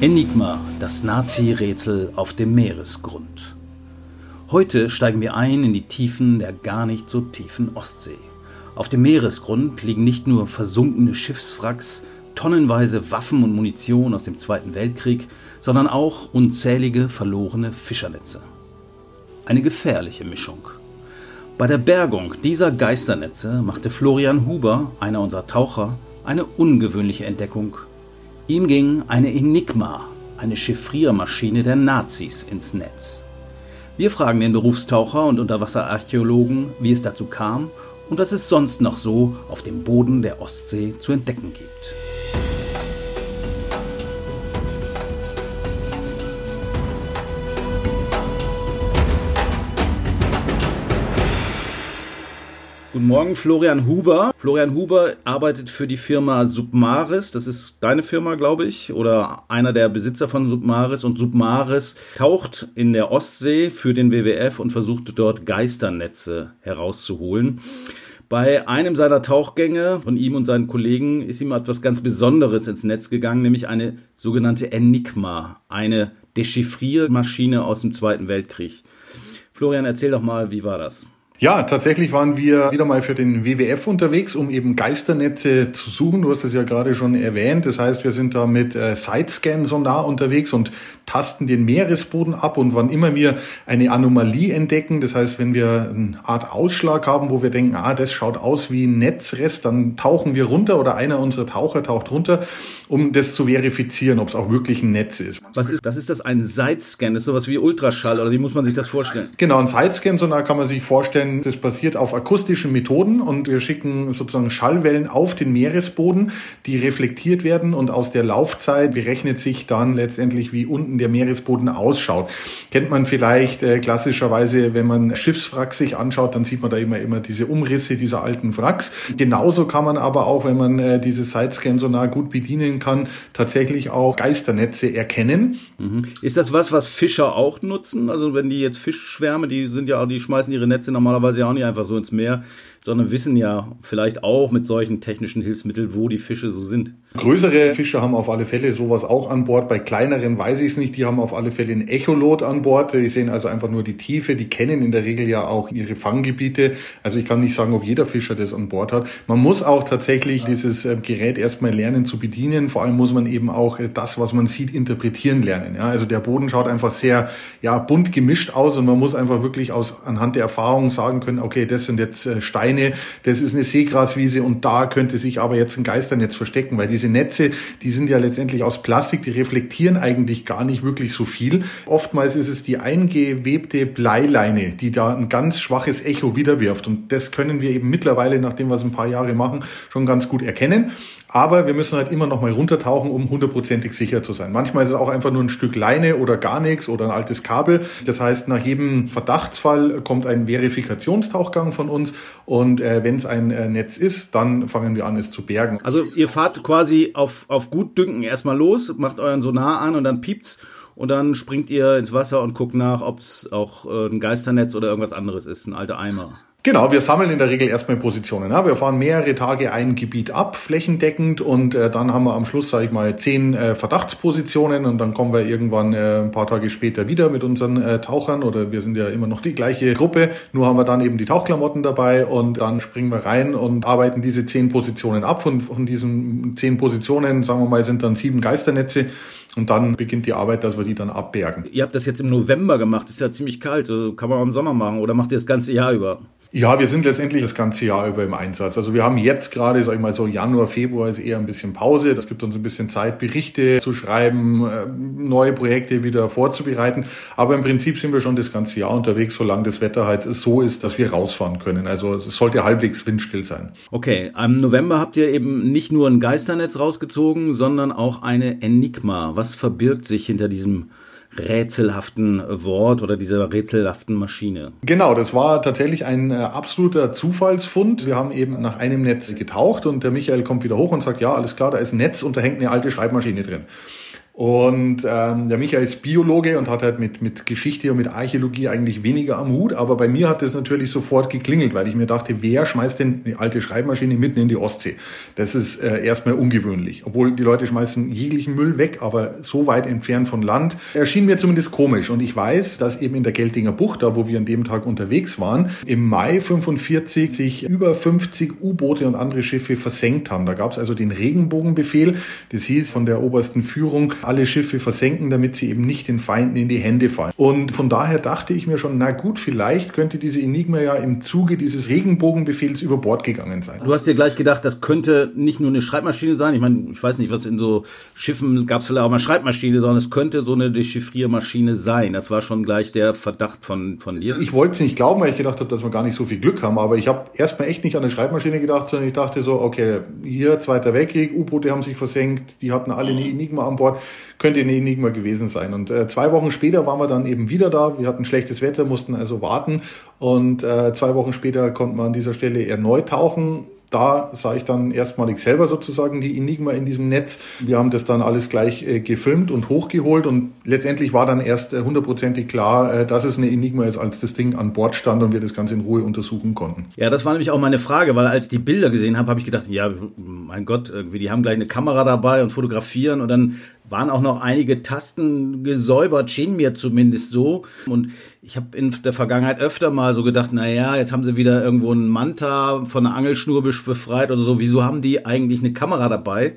Enigma, das Nazi-Rätsel auf dem Meeresgrund. Heute steigen wir ein in die Tiefen der gar nicht so tiefen Ostsee. Auf dem Meeresgrund liegen nicht nur versunkene Schiffswracks, tonnenweise Waffen und Munition aus dem Zweiten Weltkrieg, sondern auch unzählige verlorene Fischernetze. Eine gefährliche Mischung. Bei der Bergung dieser Geisternetze machte Florian Huber, einer unserer Taucher, eine ungewöhnliche Entdeckung Ihm ging eine Enigma, eine Chiffriermaschine der Nazis, ins Netz. Wir fragen den Berufstaucher und Unterwasserarchäologen, wie es dazu kam und was es sonst noch so auf dem Boden der Ostsee zu entdecken gibt. Guten Morgen, Florian Huber. Florian Huber arbeitet für die Firma Submaris. Das ist deine Firma, glaube ich, oder einer der Besitzer von Submaris. Und Submaris taucht in der Ostsee für den WWF und versucht dort Geisternetze herauszuholen. Bei einem seiner Tauchgänge von ihm und seinen Kollegen ist ihm etwas ganz Besonderes ins Netz gegangen, nämlich eine sogenannte Enigma, eine Dechiffriermaschine aus dem Zweiten Weltkrieg. Florian, erzähl doch mal, wie war das? Ja, tatsächlich waren wir wieder mal für den WWF unterwegs, um eben Geisternetze zu suchen. Du hast es ja gerade schon erwähnt. Das heißt, wir sind da mit äh, Sidescan-Sonar unterwegs und tasten den Meeresboden ab. Und wann immer wir eine Anomalie entdecken, das heißt, wenn wir eine Art Ausschlag haben, wo wir denken, ah, das schaut aus wie ein Netzrest, dann tauchen wir runter oder einer unserer Taucher taucht runter, um das zu verifizieren, ob es auch wirklich ein Netz ist. Was ist, das ist das ein Sidescan? Das ist sowas wie Ultraschall oder wie muss man sich das vorstellen? Genau, ein Sidescan-Sonar kann man sich vorstellen, das basiert auf akustischen Methoden und wir schicken sozusagen Schallwellen auf den Meeresboden, die reflektiert werden und aus der Laufzeit berechnet sich dann letztendlich, wie unten der Meeresboden ausschaut. Kennt man vielleicht äh, klassischerweise, wenn man Schiffswrack sich anschaut, dann sieht man da immer, immer diese Umrisse dieser alten Wracks. Genauso kann man aber auch, wenn man äh, dieses Sidescan-Sonar gut bedienen kann, tatsächlich auch Geisternetze erkennen. Mhm. Ist das was, was Fischer auch nutzen? Also wenn die jetzt Fischschwärme, die sind ja, die schmeißen ihre Netze normalerweise auch nicht einfach so ins Meer, sondern wissen ja vielleicht auch mit solchen technischen Hilfsmitteln, wo die Fische so sind. Größere Fische haben auf alle Fälle sowas auch an Bord. Bei kleineren weiß ich es nicht. Die haben auf alle Fälle ein Echolot an Bord. Die sehen also einfach nur die Tiefe. Die kennen in der Regel ja auch ihre Fanggebiete. Also ich kann nicht sagen, ob jeder Fischer das an Bord hat. Man muss auch tatsächlich dieses äh, Gerät erstmal lernen zu bedienen. Vor allem muss man eben auch äh, das, was man sieht, interpretieren lernen. Ja, also der Boden schaut einfach sehr ja, bunt gemischt aus und man muss einfach wirklich aus, anhand der Erfahrung sagen können, okay, das sind jetzt äh, Steine, das ist eine Seegraswiese und da könnte sich aber jetzt ein Geisternetz verstecken, weil diese Netze, die sind ja letztendlich aus Plastik, die reflektieren eigentlich gar nicht wirklich so viel. Oftmals ist es die eingewebte Bleileine, die da ein ganz schwaches Echo wiederwirft. Und das können wir eben mittlerweile, nachdem wir es ein paar Jahre machen, schon ganz gut erkennen. Aber wir müssen halt immer noch mal runtertauchen, um hundertprozentig sicher zu sein. Manchmal ist es auch einfach nur ein Stück Leine oder gar nichts oder ein altes Kabel. Das heißt, nach jedem Verdachtsfall kommt ein Verifikationstauchgang von uns und äh, wenn es ein äh, Netz ist, dann fangen wir an, es zu bergen. Also ihr fahrt quasi auf, auf Gutdünken erstmal los, macht euren Sonar an und dann piept's und dann springt ihr ins Wasser und guckt nach, ob es auch äh, ein Geisternetz oder irgendwas anderes ist, ein alter Eimer. Genau, wir sammeln in der Regel erstmal Positionen. Ja. Wir fahren mehrere Tage ein Gebiet ab, flächendeckend, und äh, dann haben wir am Schluss, sage ich mal, zehn äh, Verdachtspositionen und dann kommen wir irgendwann äh, ein paar Tage später wieder mit unseren äh, Tauchern oder wir sind ja immer noch die gleiche Gruppe, nur haben wir dann eben die Tauchklamotten dabei und dann springen wir rein und arbeiten diese zehn Positionen ab. Von, von diesen zehn Positionen, sagen wir mal, sind dann sieben Geisternetze. Und dann beginnt die Arbeit, dass wir die dann abbergen. Ihr habt das jetzt im November gemacht, ist ja ziemlich kalt. Kann man auch im Sommer machen oder macht ihr das ganze Jahr über? Ja, wir sind letztendlich das ganze Jahr über im Einsatz. Also wir haben jetzt gerade, sag ich mal so Januar, Februar ist eher ein bisschen Pause. Das gibt uns ein bisschen Zeit, Berichte zu schreiben, äh, neue Projekte wieder vorzubereiten. Aber im Prinzip sind wir schon das ganze Jahr unterwegs, solange das Wetter halt so ist, dass wir rausfahren können. Also es sollte halbwegs windstill sein. Okay, im November habt ihr eben nicht nur ein Geisternetz rausgezogen, sondern auch eine Enigma. Was verbirgt sich hinter diesem rätselhaften Wort oder dieser rätselhaften Maschine. Genau, das war tatsächlich ein äh, absoluter Zufallsfund. Wir haben eben nach einem Netz getaucht und der Michael kommt wieder hoch und sagt, ja, alles klar, da ist ein Netz und da hängt eine alte Schreibmaschine drin. Und ähm, der Michael ist Biologe und hat halt mit, mit Geschichte und mit Archäologie eigentlich weniger am Hut. Aber bei mir hat das natürlich sofort geklingelt, weil ich mir dachte, wer schmeißt denn eine alte Schreibmaschine mitten in die Ostsee? Das ist äh, erstmal ungewöhnlich. Obwohl die Leute schmeißen jeglichen Müll weg, aber so weit entfernt von Land, erschien mir zumindest komisch. Und ich weiß, dass eben in der Geltinger Bucht, da wo wir an dem Tag unterwegs waren, im Mai 45 sich über 50 U-Boote und andere Schiffe versenkt haben. Da gab es also den Regenbogenbefehl. Das hieß von der obersten Führung, alle Schiffe versenken, damit sie eben nicht den Feinden in die Hände fallen. Und von daher dachte ich mir schon, na gut, vielleicht könnte diese Enigma ja im Zuge dieses Regenbogenbefehls über Bord gegangen sein. Du hast dir gleich gedacht, das könnte nicht nur eine Schreibmaschine sein. Ich meine, ich weiß nicht, was in so Schiffen gab es vielleicht auch mal Schreibmaschine, sondern es könnte so eine Dechiffriermaschine sein. Das war schon gleich der Verdacht von, von dir. Ich wollte es nicht glauben, weil ich gedacht habe, dass wir gar nicht so viel Glück haben. Aber ich habe erstmal echt nicht an eine Schreibmaschine gedacht, sondern ich dachte so, okay, hier Zweiter Weltkrieg, U-Boote haben sich versenkt, die hatten alle eine Enigma an Bord könnte eine Enigma gewesen sein. Und äh, zwei Wochen später waren wir dann eben wieder da. Wir hatten schlechtes Wetter, mussten also warten. Und äh, zwei Wochen später konnten wir an dieser Stelle erneut tauchen da sah ich dann erstmalig selber sozusagen die Enigma in diesem Netz. Wir haben das dann alles gleich äh, gefilmt und hochgeholt und letztendlich war dann erst äh, hundertprozentig klar, äh, dass es eine Enigma ist, als das Ding an Bord stand und wir das Ganze in Ruhe untersuchen konnten. Ja, das war nämlich auch meine Frage, weil als ich die Bilder gesehen habe, habe ich gedacht, ja, mein Gott, irgendwie, die haben gleich eine Kamera dabei und fotografieren und dann waren auch noch einige Tasten gesäubert, schien mir zumindest so. Und ich habe in der Vergangenheit öfter mal so gedacht, na ja, jetzt haben sie wieder irgendwo einen Manta von einer Angelschnur befreit oder so. Wieso haben die eigentlich eine Kamera dabei?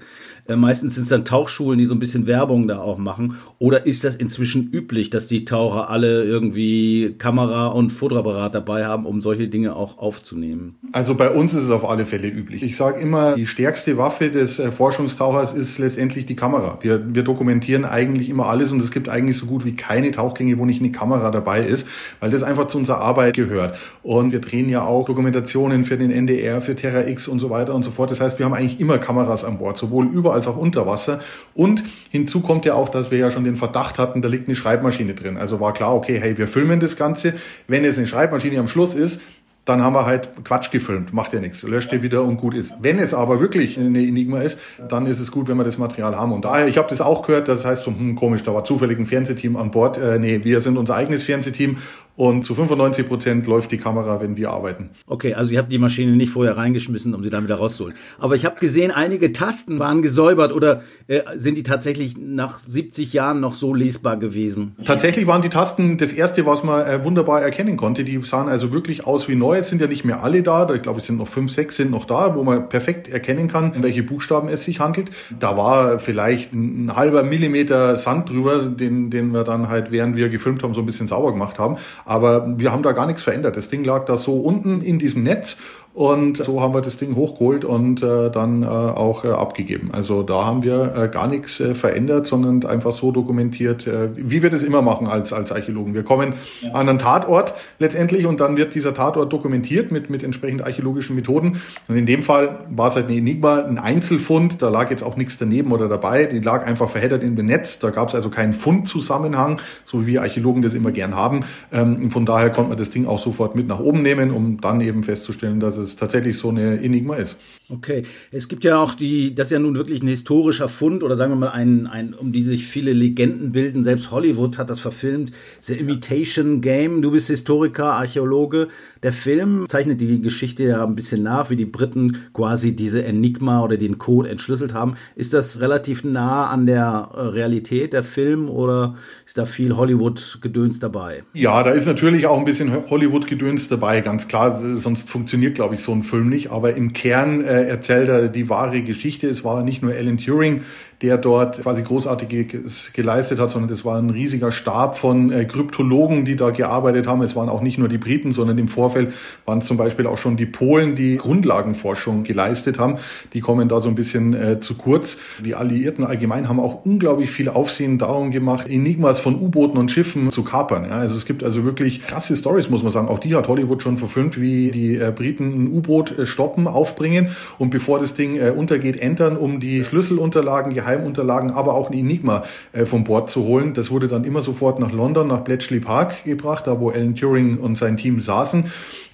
Äh, meistens sind es dann Tauchschulen, die so ein bisschen Werbung da auch machen. Oder ist das inzwischen üblich, dass die Taucher alle irgendwie Kamera und Fotoapparat dabei haben, um solche Dinge auch aufzunehmen? Also bei uns ist es auf alle Fälle üblich. Ich sage immer, die stärkste Waffe des äh, Forschungstauchers ist letztendlich die Kamera. Wir, wir dokumentieren eigentlich immer alles und es gibt eigentlich so gut wie keine Tauchgänge, wo nicht eine Kamera dabei ist, weil das einfach zu unserer Arbeit gehört. Und wir drehen ja auch Dokumentationen für den NDR, für Terra X und so weiter und so fort. Das heißt, wir haben eigentlich immer Kameras an Bord, sowohl über als auch unter Wasser. Und hinzu kommt ja auch, dass wir ja schon den Verdacht hatten, da liegt eine Schreibmaschine drin. Also war klar, okay, hey, wir filmen das Ganze. Wenn jetzt eine Schreibmaschine am Schluss ist, dann haben wir halt Quatsch gefilmt, macht ja nichts, löscht ihr wieder und gut ist. Wenn es aber wirklich eine Enigma ist, dann ist es gut, wenn wir das Material haben. Und daher, ich habe das auch gehört, das heißt so, hm, komisch, da war zufällig ein Fernsehteam an Bord. Äh, nee, wir sind unser eigenes Fernsehteam und zu 95 Prozent läuft die Kamera, wenn wir arbeiten. Okay, also ihr habt die Maschine nicht vorher reingeschmissen, um sie dann wieder rauszuholen. Aber ich habe gesehen, einige Tasten waren gesäubert oder äh, sind die tatsächlich nach 70 Jahren noch so lesbar gewesen? Tatsächlich waren die Tasten das erste, was man äh, wunderbar erkennen konnte. Die sahen also wirklich aus wie neu. Es sind ja nicht mehr alle da. Ich glaube, es sind noch fünf, sechs sind noch da, wo man perfekt erkennen kann, um welche Buchstaben es sich handelt. Da war vielleicht ein halber Millimeter Sand drüber, den, den wir dann halt, während wir gefilmt haben, so ein bisschen sauber gemacht haben. Aber wir haben da gar nichts verändert. Das Ding lag da so unten in diesem Netz und so haben wir das Ding hochgeholt und äh, dann äh, auch äh, abgegeben. Also da haben wir äh, gar nichts äh, verändert, sondern einfach so dokumentiert, äh, wie wir das immer machen als, als Archäologen. Wir kommen ja. an einen Tatort letztendlich und dann wird dieser Tatort dokumentiert mit, mit entsprechend archäologischen Methoden. Und in dem Fall war es halt eine Enigma, ein Einzelfund. Da lag jetzt auch nichts daneben oder dabei. Die lag einfach verheddert in dem Netz. Da gab es also keinen Fundzusammenhang, so wie wir Archäologen das immer gern haben. Ähm, von daher konnte man das Ding auch sofort mit nach oben nehmen, um dann eben festzustellen, dass es es tatsächlich so eine Enigma ist. Okay, es gibt ja auch die, das ist ja nun wirklich ein historischer Fund oder sagen wir mal ein, ein, um die sich viele Legenden bilden. Selbst Hollywood hat das verfilmt. The Imitation Game. Du bist Historiker, Archäologe. Der Film zeichnet die Geschichte ja ein bisschen nach, wie die Briten quasi diese Enigma oder den Code entschlüsselt haben. Ist das relativ nah an der äh, Realität der Film oder ist da viel Hollywood-Gedöns dabei? Ja, da ist natürlich auch ein bisschen Hollywood-Gedöns dabei, ganz klar. Sonst funktioniert, glaube ich, so ein Film nicht. Aber im Kern äh, erzählt er die wahre Geschichte. Es war nicht nur Alan Turing, der dort quasi großartiges geleistet hat, sondern es war ein riesiger Stab von äh, Kryptologen, die da gearbeitet haben. Es waren auch nicht nur die Briten, sondern im Vorfeld waren zum Beispiel auch schon die Polen, die Grundlagenforschung geleistet haben. Die kommen da so ein bisschen äh, zu kurz. Die Alliierten allgemein haben auch unglaublich viel Aufsehen darum gemacht, Enigmas von U-Booten und Schiffen zu kapern. Ja, also es gibt also wirklich krasse Stories, muss man sagen. Auch die hat Hollywood schon verfilmt, wie die äh, Briten ein U-Boot äh, stoppen, aufbringen und bevor das Ding äh, untergeht, entern, um die Schlüsselunterlagen, Geheimunterlagen, aber auch ein Enigma äh, vom Bord zu holen. Das wurde dann immer sofort nach London, nach Bletchley Park gebracht, da wo Alan Turing und sein Team saßen.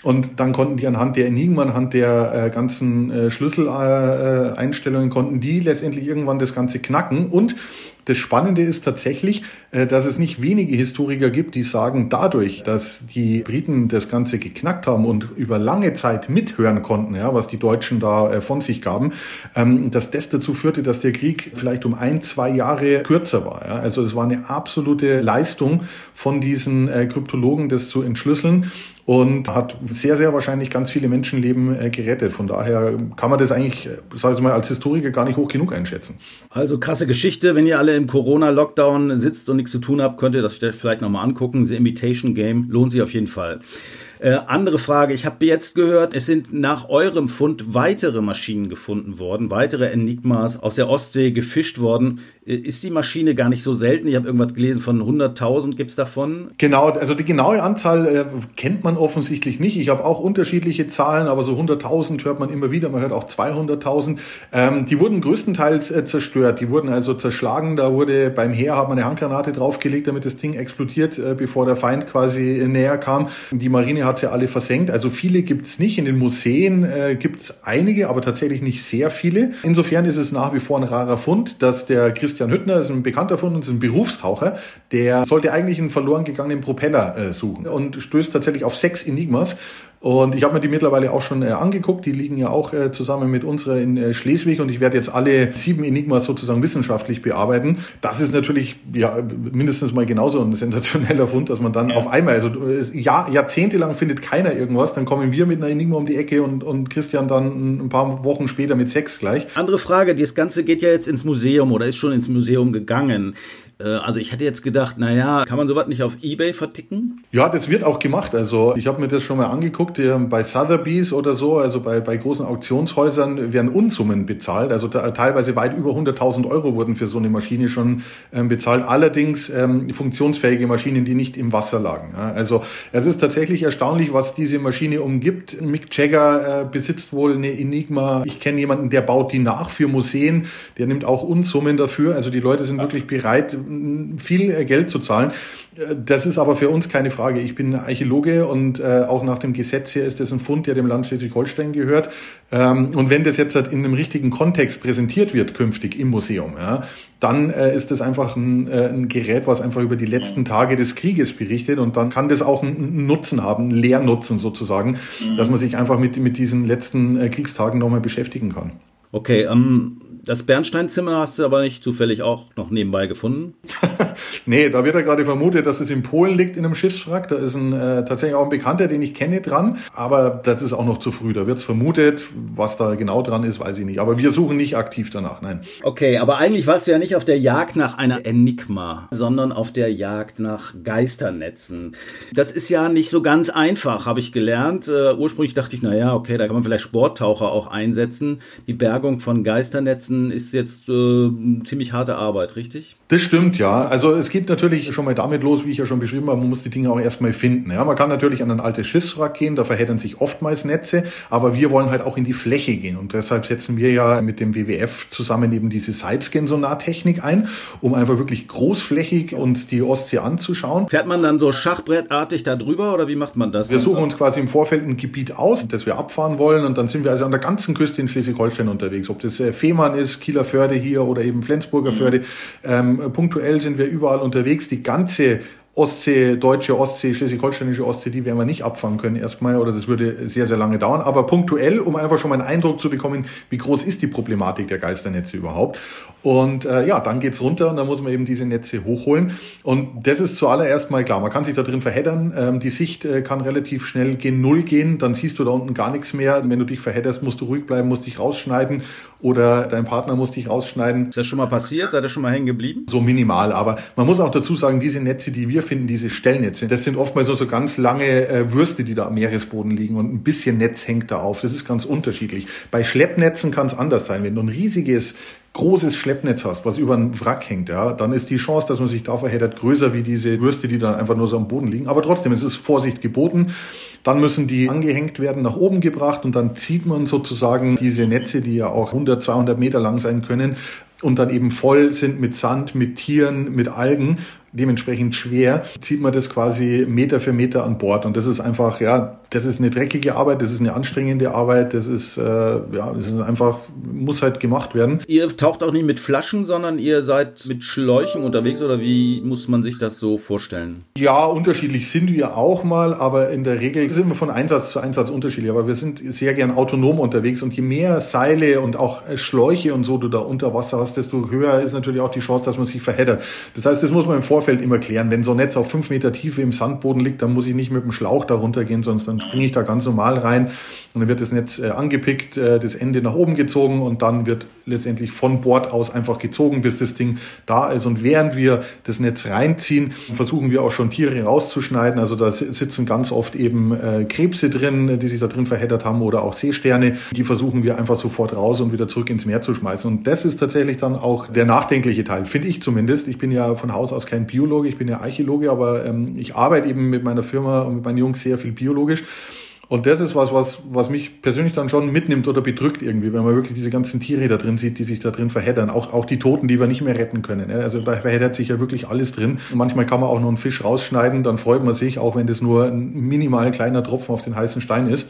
Und dann konnten die anhand der Enigma, anhand der äh, ganzen äh, Schlüsseleinstellungen, konnten die letztendlich irgendwann das Ganze knacken. Und Das Spannende ist tatsächlich, äh, dass es nicht wenige Historiker gibt, die sagen, dadurch, dass die Briten das Ganze geknackt haben und über lange Zeit mithören konnten, ja, was die Deutschen da äh, von sich gaben, ähm, dass das dazu führte, dass der Krieg vielleicht um ein, zwei Jahre kürzer war. Ja. Also es war eine absolute Leistung von diesen äh, Kryptologen, das zu entschlüsseln und hat sehr, sehr wahrscheinlich ganz viele Menschenleben äh, gerettet. Von daher kann man das eigentlich, sage ich mal, als Historiker gar nicht hoch genug einschätzen. Also krasse Geschichte. Wenn ihr alle im Corona-Lockdown sitzt und nichts zu tun habt, könnt ihr das vielleicht nochmal angucken. The Imitation Game lohnt sich auf jeden Fall. Äh, andere Frage, ich habe jetzt gehört, es sind nach eurem Fund weitere Maschinen gefunden worden, weitere Enigmas aus der Ostsee gefischt worden. Äh, ist die Maschine gar nicht so selten? Ich habe irgendwas gelesen von 100.000 gibt's davon. Genau, also die genaue Anzahl äh, kennt man offensichtlich nicht. Ich habe auch unterschiedliche Zahlen, aber so 100.000 hört man immer wieder. Man hört auch 200.000. Ähm, die wurden größtenteils äh, zerstört. Die wurden also zerschlagen. Da wurde beim Heer hat man eine Handgranate draufgelegt, damit das Ding explodiert, äh, bevor der Feind quasi näher kam. Die Marine hat sie alle versenkt. Also viele gibt's nicht. In den Museen äh, gibt's einige, aber tatsächlich nicht sehr viele. Insofern ist es nach wie vor ein rarer Fund, dass der Christian Hüttner ist ein Bekannter von uns, ein Berufstaucher, der sollte eigentlich einen verloren gegangenen Propeller äh, suchen und stößt tatsächlich auf sechs Enigmas und ich habe mir die mittlerweile auch schon äh, angeguckt. Die liegen ja auch äh, zusammen mit unserer in äh, Schleswig und ich werde jetzt alle sieben Enigmas sozusagen wissenschaftlich bearbeiten. Das ist natürlich ja mindestens mal genauso ein sensationeller Fund, dass man dann ja. auf einmal, also äh, Jahr, jahrzehntelang findet keiner irgendwas, dann kommen wir mit einer Enigma um die Ecke und, und Christian dann ein paar Wochen später mit sechs gleich. Andere Frage, das Ganze geht ja jetzt ins Museum oder ist schon ins Museum gegangen. Äh, also ich hätte jetzt gedacht, naja, kann man sowas nicht auf Ebay verticken? Ja, das wird auch gemacht. Also ich habe mir das schon mal angeguckt, bei Sotheby's oder so, also bei, bei großen Auktionshäusern werden Unsummen bezahlt. Also teilweise weit über 100.000 Euro wurden für so eine Maschine schon ähm, bezahlt. Allerdings ähm, funktionsfähige Maschinen, die nicht im Wasser lagen. Ja, also es ist tatsächlich erstaunlich, was diese Maschine umgibt. Mick Jagger äh, besitzt wohl eine Enigma. Ich kenne jemanden, der baut die nach für Museen. Der nimmt auch Unsummen dafür. Also die Leute sind was? wirklich bereit, viel äh, Geld zu zahlen. Äh, das ist aber für uns keine Frage. Ich bin Archäologe und äh, auch nach dem Gesetz hier ist das ein Fund, der dem Land Schleswig-Holstein gehört. Ähm, und wenn das jetzt halt in einem richtigen Kontext präsentiert wird künftig im Museum, dann ist das einfach ein, Gerät, was einfach über die letzten Tage des Krieges berichtet und dann kann das auch einen Nutzen haben, einen Lehrnutzen sozusagen, dass man sich einfach mit, mit diesen letzten Kriegstagen nochmal beschäftigen kann. Okay, ähm, das Bernsteinzimmer hast du aber nicht zufällig auch noch nebenbei gefunden? nee, da wird ja gerade vermutet, dass es in Polen liegt in einem Schiffswrack. Da ist ein, äh, tatsächlich auch ein Bekannter, den ich kenne, dran. Aber das ist auch noch zu früh. Da wird es vermutet. Was da genau dran ist, weiß ich nicht. Aber wir suchen nicht aktiv danach, nein. Okay, aber eigentlich warst du ja nicht auf der Jagd nach einer Enigma, sondern auf der Jagd nach Geisternetzen. Das ist ja nicht so ganz einfach, habe ich gelernt. Uh, ursprünglich dachte ich, na ja, okay, da kann man vielleicht Sporttaucher auch einsetzen. Die Bergung von Geisternetzen Ganzen ist jetzt äh, ziemlich harte Arbeit, richtig? Das stimmt, ja. Also es geht natürlich schon mal damit los, wie ich ja schon beschrieben habe, man muss die Dinge auch erstmal finden. Ja, man kann natürlich an ein altes Schiffswrack gehen, da verheddern sich oftmals Netze, aber wir wollen halt auch in die Fläche gehen und deshalb setzen wir ja mit dem WWF zusammen eben diese Sidescan-Sonartechnik ein, um einfach wirklich großflächig uns die Ostsee anzuschauen. Fährt man dann so schachbrettartig da drüber oder wie macht man das? Wir suchen uns quasi im Vorfeld ein Gebiet aus, das wir abfahren wollen und dann sind wir also an der ganzen Küste in Schleswig-Holstein unterwegs. Ob das äh, Fehmarn ist, ist, Kieler Förde hier oder eben Flensburger mhm. Förde. Ähm, punktuell sind wir überall unterwegs. Die ganze Ostsee, deutsche Ostsee, schleswig-holsteinische Ostsee, die werden wir nicht abfangen können erstmal oder das würde sehr, sehr lange dauern. Aber punktuell, um einfach schon mal einen Eindruck zu bekommen, wie groß ist die Problematik der Geisternetze überhaupt. Und äh, ja, dann geht's runter und dann muss man eben diese Netze hochholen. Und das ist zuallererst mal klar. Man kann sich da drin verheddern. Ähm, die Sicht äh, kann relativ schnell gen Null gehen. Dann siehst du da unten gar nichts mehr. Wenn du dich verhedderst, musst du ruhig bleiben, musst dich rausschneiden oder dein Partner muss dich rausschneiden. Ist das schon mal passiert? Seid ihr schon mal hängen geblieben? So minimal. Aber man muss auch dazu sagen, diese Netze, die wir finden, diese Stellnetze, das sind oftmals so, so ganz lange äh, Würste, die da am Meeresboden liegen und ein bisschen Netz hängt da auf. Das ist ganz unterschiedlich. Bei Schleppnetzen kann es anders sein. Wenn du ein riesiges großes Schleppnetz hast, was über ein Wrack hängt, ja, dann ist die Chance, dass man sich da verheddert, größer wie diese Würste, die dann einfach nur so am Boden liegen. Aber trotzdem, es ist Vorsicht geboten. Dann müssen die angehängt werden, nach oben gebracht und dann zieht man sozusagen diese Netze, die ja auch 100, 200 Meter lang sein können, und dann eben voll sind mit Sand, mit Tieren, mit Algen, dementsprechend schwer, zieht man das quasi Meter für Meter an Bord. Und das ist einfach, ja, das ist eine dreckige Arbeit, das ist eine anstrengende Arbeit, das ist, äh, ja, das ist einfach, muss halt gemacht werden. Ihr taucht auch nicht mit Flaschen, sondern ihr seid mit Schläuchen unterwegs oder wie muss man sich das so vorstellen? Ja, unterschiedlich sind wir auch mal, aber in der Regel sind wir von Einsatz zu Einsatz unterschiedlich. Aber wir sind sehr gern autonom unterwegs und je mehr Seile und auch Schläuche und so du da unter Wasser hast, desto höher ist natürlich auch die Chance, dass man sich verheddert. Das heißt, das muss man im Vorfeld immer klären. Wenn so ein Netz auf fünf Meter Tiefe im Sandboden liegt, dann muss ich nicht mit dem Schlauch da runtergehen, sonst dann springe ich da ganz normal rein und dann wird das Netz äh, angepickt, äh, das Ende nach oben gezogen und dann wird letztendlich von Bord aus einfach gezogen, bis das Ding da ist. Und während wir das Netz reinziehen, versuchen wir auch schon Tiere rauszuschneiden. Also da sitzen ganz oft eben äh, Krebse drin, die sich da drin verheddert haben oder auch Seesterne. Die versuchen wir einfach sofort raus und wieder zurück ins Meer zu schmeißen. Und das ist tatsächlich dann auch der nachdenkliche Teil, finde ich zumindest. Ich bin ja von Haus aus kein Biologe, ich bin ja Archäologe, aber ähm, ich arbeite eben mit meiner Firma und mit meinen Jungs sehr viel biologisch. Und das ist was, was, was mich persönlich dann schon mitnimmt oder bedrückt irgendwie, wenn man wirklich diese ganzen Tiere da drin sieht, die sich da drin verheddern. Auch, auch die Toten, die wir nicht mehr retten können. Also da verheddert sich ja wirklich alles drin. Und manchmal kann man auch nur einen Fisch rausschneiden, dann freut man sich, auch wenn das nur ein minimal kleiner Tropfen auf den heißen Stein ist.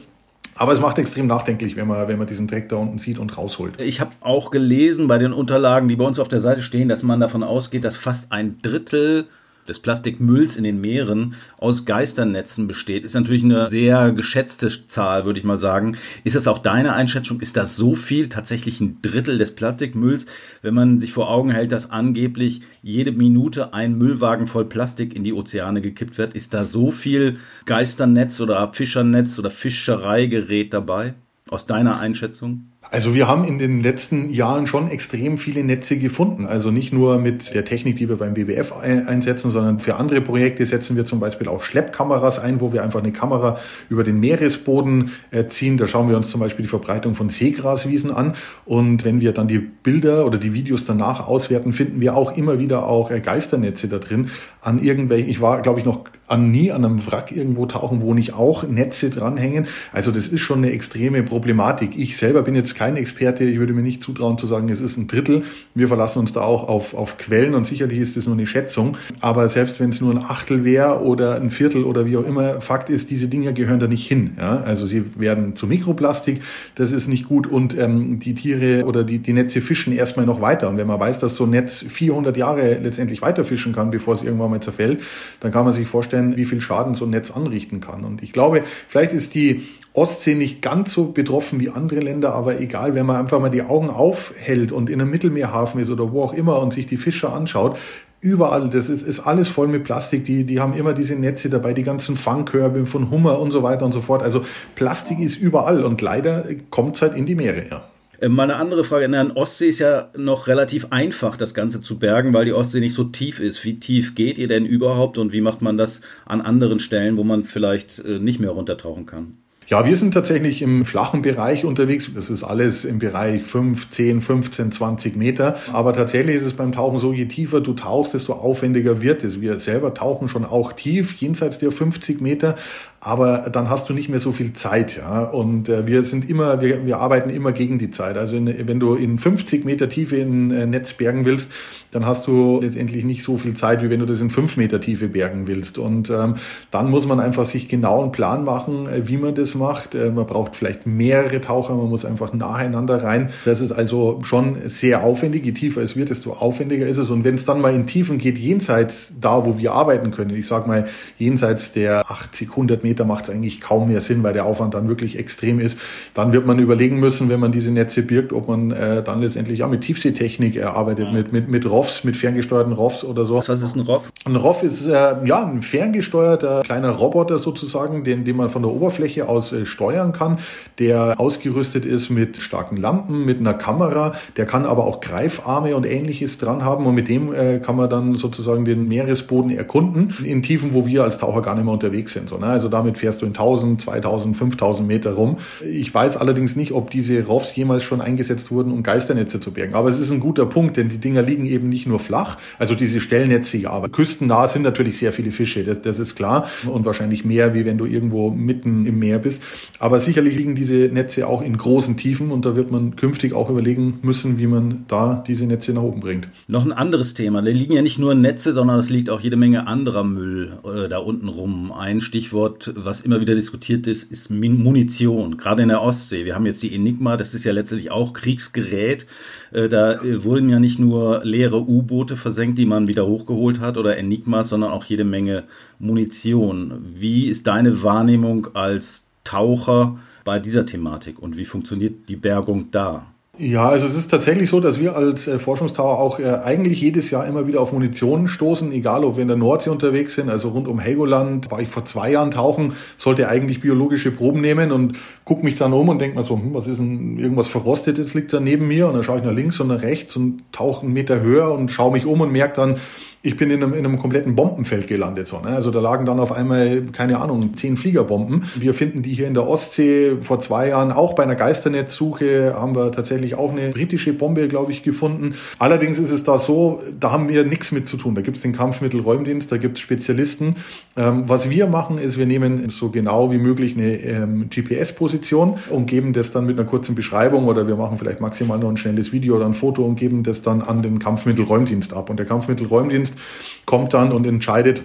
Aber es macht extrem nachdenklich, wenn man, wenn man diesen Dreck da unten sieht und rausholt. Ich habe auch gelesen bei den Unterlagen, die bei uns auf der Seite stehen, dass man davon ausgeht, dass fast ein Drittel des Plastikmülls in den Meeren aus Geisternetzen besteht, ist natürlich eine sehr geschätzte Zahl, würde ich mal sagen. Ist das auch deine Einschätzung? Ist das so viel, tatsächlich ein Drittel des Plastikmülls, wenn man sich vor Augen hält, dass angeblich jede Minute ein Müllwagen voll Plastik in die Ozeane gekippt wird? Ist da so viel Geisternetz oder Fischernetz oder Fischereigerät dabei? Aus deiner Einschätzung? Also wir haben in den letzten Jahren schon extrem viele Netze gefunden. Also nicht nur mit der Technik, die wir beim WWF einsetzen, sondern für andere Projekte setzen wir zum Beispiel auch Schleppkameras ein, wo wir einfach eine Kamera über den Meeresboden äh, ziehen. Da schauen wir uns zum Beispiel die Verbreitung von Seegraswiesen an. Und wenn wir dann die Bilder oder die Videos danach auswerten, finden wir auch immer wieder auch äh, Geisternetze da drin. An irgendwelchen, ich war, glaube ich, noch an nie an einem Wrack irgendwo tauchen, wo nicht auch Netze dranhängen. Also das ist schon eine extreme Problematik. Ich selber bin jetzt kein Experte. Ich würde mir nicht zutrauen zu sagen, es ist ein Drittel. Wir verlassen uns da auch auf, auf Quellen und sicherlich ist das nur eine Schätzung. Aber selbst wenn es nur ein Achtel wäre oder ein Viertel oder wie auch immer, Fakt ist, diese Dinge gehören da nicht hin. Ja? Also sie werden zu Mikroplastik. Das ist nicht gut und ähm, die Tiere oder die, die Netze fischen erstmal noch weiter. Und wenn man weiß, dass so ein Netz 400 Jahre letztendlich weiter fischen kann, bevor es irgendwann mal zerfällt, dann kann man sich vorstellen, wie viel Schaden so ein Netz anrichten kann. Und ich glaube, vielleicht ist die Ostsee nicht ganz so betroffen wie andere Länder, aber egal, wenn man einfach mal die Augen aufhält und in einem Mittelmeerhafen ist oder wo auch immer und sich die Fischer anschaut, überall, das ist, ist alles voll mit Plastik, die, die haben immer diese Netze dabei, die ganzen Fangkörbe von Hummer und so weiter und so fort. Also Plastik ist überall und leider kommt es halt in die Meere, ja. Äh, Meine andere Frage, in der Ostsee ist ja noch relativ einfach, das Ganze zu bergen, weil die Ostsee nicht so tief ist. Wie tief geht ihr denn überhaupt und wie macht man das an anderen Stellen, wo man vielleicht äh, nicht mehr runtertauchen kann? Ja, wir sind tatsächlich im flachen Bereich unterwegs. Das ist alles im Bereich 5, 10, 15, 20 Meter. Aber tatsächlich ist es beim Tauchen so, je tiefer du tauchst, desto aufwendiger wird es. Wir selber tauchen schon auch tief, jenseits der 50 Meter. Aber dann hast du nicht mehr so viel Zeit, ja. Und äh, wir sind immer, wir, wir arbeiten immer gegen die Zeit. Also in, wenn du in 50 Meter Tiefe in äh, Netz bergen willst, dann hast du letztendlich nicht so viel Zeit, wie wenn du das in fünf Meter Tiefe bergen willst. Und ähm, dann muss man einfach sich genau einen Plan machen, äh, wie man das macht. Äh, man braucht vielleicht mehrere Taucher, man muss einfach nacheinander rein. Das ist also schon sehr aufwendig. Je tiefer es wird, desto aufwendiger ist es. Und wenn es dann mal in Tiefen geht, jenseits da, wo wir arbeiten können, ich sag mal, jenseits der 80, 100 Meter macht es eigentlich kaum mehr Sinn, weil der Aufwand dann wirklich extrem ist. Dann wird man überlegen müssen, wenn man diese Netze birgt, ob man äh, dann letztendlich ja mit Tiefseetechnik erarbeitet, mit, mit, mit ROVs, mit ferngesteuerten ROVs oder so. Was ist ein ROV? Ein ROV ist äh, ja ein ferngesteuerter kleiner Roboter sozusagen, den, den man von der Oberfläche aus äh, steuern kann, der ausgerüstet ist mit starken Lampen, mit einer Kamera, der kann aber auch Greifarme und ähnliches dran haben und mit dem äh, kann man dann sozusagen den Meeresboden erkunden in Tiefen, wo wir als Taucher gar nicht mehr unterwegs sind. So, ne? Also damit fährst du in 1000, 2000, 5000 Meter rum. Ich weiß allerdings nicht, ob diese ROVs jemals schon eingesetzt wurden, um Geisternetze zu bergen. Aber es ist ein guter Punkt, denn die Dinger liegen eben nicht nur flach, also diese Stellnetze ja, aber küstennah sind natürlich sehr viele Fische, das, das ist klar und wahrscheinlich mehr, wie wenn du irgendwo mitten im Meer bist. ist. Aber sicherlich liegen diese Netze auch in großen Tiefen und da wird man künftig auch überlegen müssen, wie man da diese Netze nach oben bringt. Noch ein anderes Thema. Da liegen ja nicht nur Netze, sondern es liegt auch jede Menge anderer Müll äh, da unten rum. Ein Stichwort, was immer wieder diskutiert ist, ist Munition. Gerade in der Ostsee. Wir haben jetzt die Enigma, das ist ja letztendlich auch Kriegsgerät. Äh, da äh, wurden ja nicht nur leere U-Boote versenkt, die man wieder hochgeholt hat oder Enigmas, sondern auch jede Menge Munition. Wie ist deine Wahrnehmung als Taucher bei dieser Thematik und wie funktioniert die Bergung da? Ja, also es ist tatsächlich so, dass wir als äh, Forschungstower auch äh, eigentlich jedes Jahr immer wieder auf Munition stoßen, egal ob wir in der Nordsee unterwegs sind, also rund um Helgoland, war ich vor zwei Jahren tauchen, sollte eigentlich biologische Proben nehmen und guck mich dann um und denk mal so, hm, was ist denn, irgendwas verrostetes liegt da neben mir? Und dann schaue ich nach links und nach rechts und tauche einen Meter höher und schaue mich um und merke dann, ich bin in einem, in einem kompletten Bombenfeld gelandet. So, ne? Also da lagen dann auf einmal, keine Ahnung, zehn Fliegerbomben. Wir finden die hier in der Ostsee vor zwei Jahren auch bei einer Geisternetzsuche haben wir tatsächlich auch eine britische Bombe, glaube ich, gefunden. Allerdings ist es da so, da haben wir nichts mit zu tun. Da gibt es den Kampfmittelräumdienst, da gibt es Spezialisten. Ähm, was wir machen, ist, wir nehmen so genau wie möglich eine ähm, GPS-Position und geben das dann mit einer kurzen Beschreibung oder wir machen vielleicht maximal noch ein schnelles Video oder ein Foto und geben das dann an den Kampfmittelräumdienst ab. Und der Kampfmittelräumdienst kommt dann und entscheidet,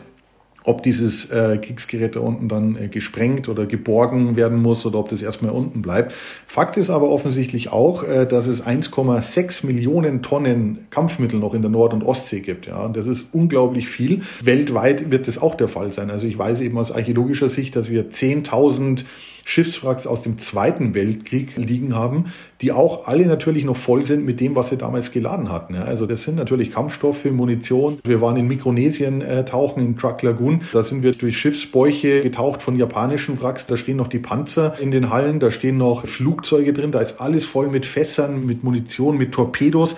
ob dieses äh, Kriegsgerät da unten dann äh, gesprengt oder geborgen werden muss oder ob das erstmal unten bleibt. Fakt ist aber offensichtlich auch, äh, dass es 1,6 Millionen Tonnen Kampfmittel noch in der Nord- und Ostsee gibt. Ja, und das ist unglaublich viel. Weltweit wird das auch der Fall sein. Also ich weiß eben aus archäologischer Sicht, dass wir 10.000 Schiffswracks aus dem Zweiten Weltkrieg liegen haben, die auch alle natürlich noch voll sind mit dem, was sie damals geladen hatten. Also das sind natürlich Kampfstoffe, Munition. Wir waren in Mikronesien äh, tauchen, in Truck Lagoon. Da sind wir durch Schiffsbäuche getaucht von japanischen Wracks. Da stehen noch die Panzer in den Hallen, da stehen noch Flugzeuge drin. Da ist alles voll mit Fässern, mit Munition, mit Torpedos.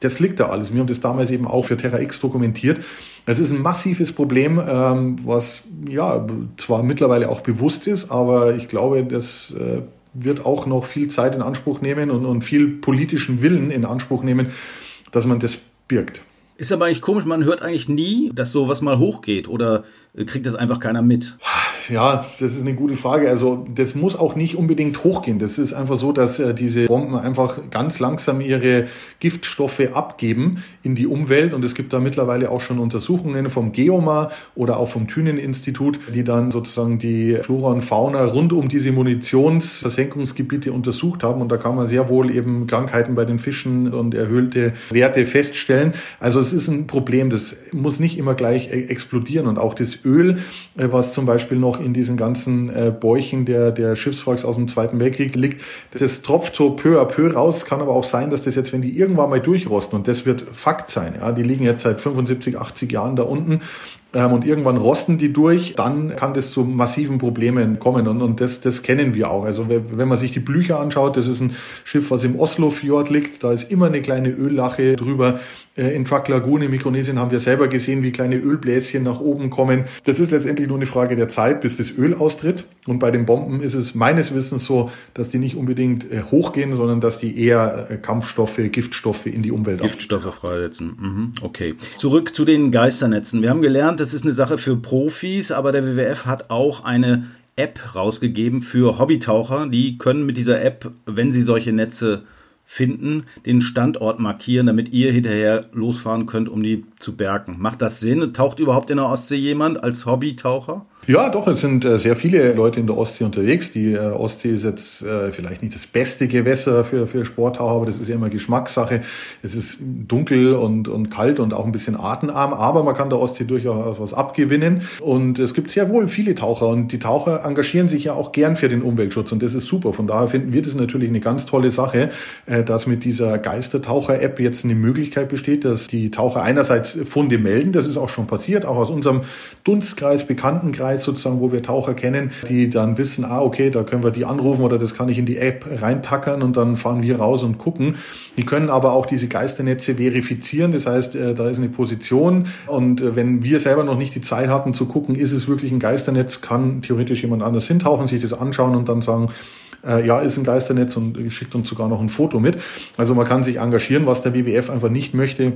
Das liegt da alles. Wir haben das damals eben auch für Terra X dokumentiert. Es ist ein massives Problem, ähm, was ja zwar mittlerweile auch bewusst ist, aber ich glaube, das äh, wird auch noch viel Zeit in Anspruch nehmen und, und viel politischen Willen in Anspruch nehmen, dass man das birgt. Ist aber eigentlich komisch, man hört eigentlich nie, dass sowas mal hochgeht oder kriegt das einfach keiner mit? Ja, das ist eine gute Frage. Also das muss auch nicht unbedingt hochgehen. Das ist einfach so, dass äh, diese Bomben einfach ganz langsam ihre Giftstoffe abgeben in die Umwelt. Und es gibt da mittlerweile auch schon Untersuchungen vom Geoma oder auch vom Thünen-Institut, die dann sozusagen die Flora und Fauna rund um diese Munitionsversenkungsgebiete untersucht haben. Und da kann man sehr wohl eben Krankheiten bei den Fischen und erhöhte Werte feststellen. Also es ist ein Problem. Das muss nicht immer gleich e-, explodieren. Und auch das Öl, äh, was zum Beispiel noch in diesen ganzen äh, Bäuchen der, der Schiffswracks aus dem Zweiten Weltkrieg liegt, das tropft so peu à peu raus. Kann aber auch sein, dass das jetzt, wenn die irgendwann mal durchrosten, und das wird Fakt sein, ja, die liegen jetzt seit 75, 80 Jahren da unten, ähm, und irgendwann rosten die durch, dann kann das zu massiven Problemen kommen und, und das, das kennen wir auch. Also wenn man sich die Blücher anschaut, das ist ein Schiff, was im Oslo-Fjord liegt, da ist immer eine kleine Öllache drüber. Äh, in Truck Lagoon in Mikronesien haben wir selber gesehen, wie kleine Ölbläschen nach oben kommen. Das ist letztendlich nur eine Frage der Zeit, bis das Öl austritt. Und bei den Bomben ist es meines Wissens so, dass die nicht unbedingt äh, hochgehen, sondern dass die eher äh, Kampfstoffe, Giftstoffe in die Umwelt Giftstoffe freisetzen. Mhm, okay. Zurück zu den Geisternetzen. Wir haben gelernt, das ist eine Sache für Profis, aber der WWF hat auch eine App rausgegeben für Hobbytaucher. Die können mit dieser App, wenn sie solche Netze finden, den Standort markieren, damit ihr hinterher losfahren könnt, um die zu bergen. Macht das Sinn? Taucht überhaupt in der Ostsee jemand als Hobbytaucher? Ja, doch, es sind äh, sehr viele Leute in der Ostsee unterwegs. Die äh, Ostsee ist jetzt äh, vielleicht nicht das beste Gewässer für, für Sporttaucher, aber das ist ja immer Geschmackssache. Es ist dunkel und, und kalt und auch ein bisschen atemarm, aber man kann der Ostsee durchaus was abgewinnen. Und es gibt sehr wohl viele Taucher und die Taucher engagieren sich ja auch gern für den Umweltschutz und das ist super. Von daher finden wir das natürlich eine ganz tolle Sache, dass mit dieser Geistertaucher-App jetzt eine Möglichkeit besteht, dass die Taucher einerseits Funde melden, das ist auch schon passiert, auch aus unserem Dunstkreis, Bekanntenkreis, Bereich sozusagen, wo wir Taucher kennen, die dann wissen, ah, okay, da können wir die anrufen oder das kann ich in die App reintackern und dann fahren wir raus und gucken. Die können aber auch diese Geisternetze verifizieren. Das heißt, äh, da ist eine Position und äh, wenn wir selber noch nicht die Zeit hatten zu gucken, ist es wirklich ein Geisternetz, kann theoretisch jemand anders hintauchen, sich das anschauen und dann sagen, äh, ja, ist ein Geisternetz und schickt uns sogar noch ein Foto mit. Also man kann sich engagieren, was der WWF einfach nicht möchte,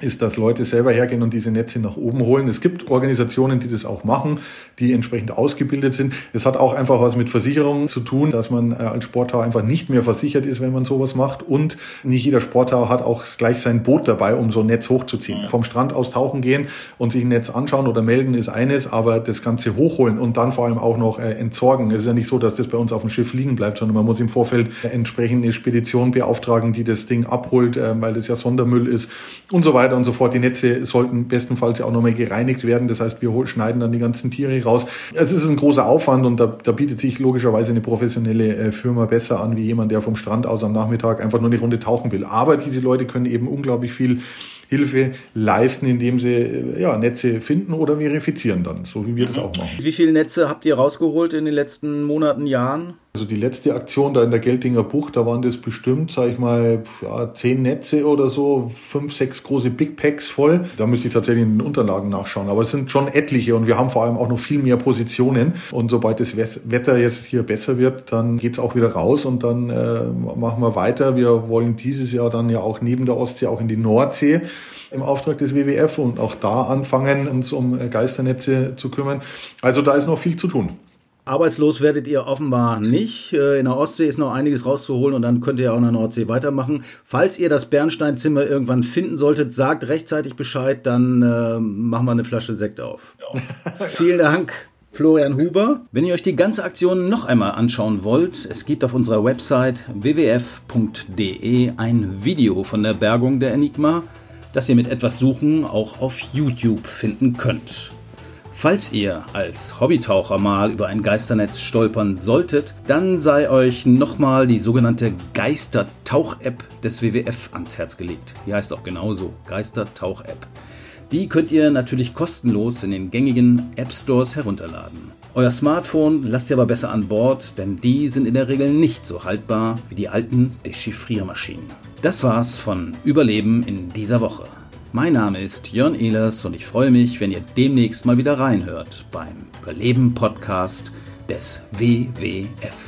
ist, dass Leute selber hergehen und diese Netze nach oben holen. Es gibt Organisationen, die das auch machen, die entsprechend ausgebildet sind. Es hat auch einfach was mit Versicherungen zu tun, dass man äh, als Sportler einfach nicht mehr versichert ist, wenn man sowas macht. Und nicht jeder Sportler hat auch gleich sein Boot dabei, um so ein Netz hochzuziehen. Ja. Vom Strand aus tauchen gehen und sich ein Netz anschauen oder melden ist eines, aber das Ganze hochholen und dann vor allem auch noch äh, entsorgen. Es ist ja nicht so, dass das bei uns auf dem Schiff liegen bleibt, sondern man muss im Vorfeld entsprechende Spedition beauftragen, die das Ding abholt, äh, weil das ja Sondermüll ist und so weiter und so fort. Die Netze sollten bestenfalls ja auch nochmal gereinigt werden. Das heißt, wir schneiden dann die ganzen Tiere raus. Es ist ein großer Aufwand und da, da bietet sich logischerweise eine professionelle äh, Firma besser an, wie jemand, der vom Strand aus am Nachmittag einfach nur eine Runde tauchen will. Aber diese Leute können eben unglaublich viel Hilfe leisten, indem sie äh, ja, Netze finden oder verifizieren dann, so wie wir das auch machen. Wie viele Netze habt ihr rausgeholt in den letzten Monaten, Jahren? Also die letzte Aktion da in der Geltinger Bucht, da waren das bestimmt, sag ich mal, ja, zehn Netze oder so, fünf, sechs große Big Packs voll. Da müsste ich tatsächlich in den Unterlagen nachschauen. Aber es sind schon etliche und wir haben vor allem auch noch viel mehr Positionen. Und sobald das Wetter jetzt hier besser wird, dann geht's auch wieder raus und dann äh, machen wir weiter. Wir wollen dieses Jahr dann ja auch neben der Ostsee auch in die Nordsee im Auftrag des WWF und auch da anfangen, uns um Geisternetze zu kümmern. Also da ist noch viel zu tun. Arbeitslos werdet ihr offenbar nicht. Äh, in der Ostsee ist noch einiges rauszuholen und dann könnt ihr auch in der Nordsee weitermachen. Falls ihr das Bernsteinzimmer irgendwann finden solltet, sagt rechtzeitig Bescheid, dann äh, machen wir eine Flasche Sekt auf. Vielen Dank. Florian Huber. Wenn ihr euch die ganze Aktion noch einmal anschauen wollt, es gibt auf unserer Website wwf.de ein Video von der Bergung der Enigma, das ihr mit etwas Suchen auch auf YouTube finden könnt. Falls ihr als Hobbytaucher mal über ein Geisternetz stolpern solltet, dann sei euch nochmal die sogenannte Geistertauch-App des WWF ans Herz gelegt. Die heißt auch genauso, Geistertauch-App. Die könnt ihr natürlich kostenlos in den gängigen App Stores herunterladen. Euer Smartphone lasst ihr aber besser an Bord, denn die sind in der Regel nicht so haltbar wie die alten Dechiffriermaschinen. Das war's von Überleben in dieser Woche. Mein Name ist Jörn Ehlers und ich freue mich, wenn ihr demnächst mal wieder reinhört beim Überleben Podcast des WWF.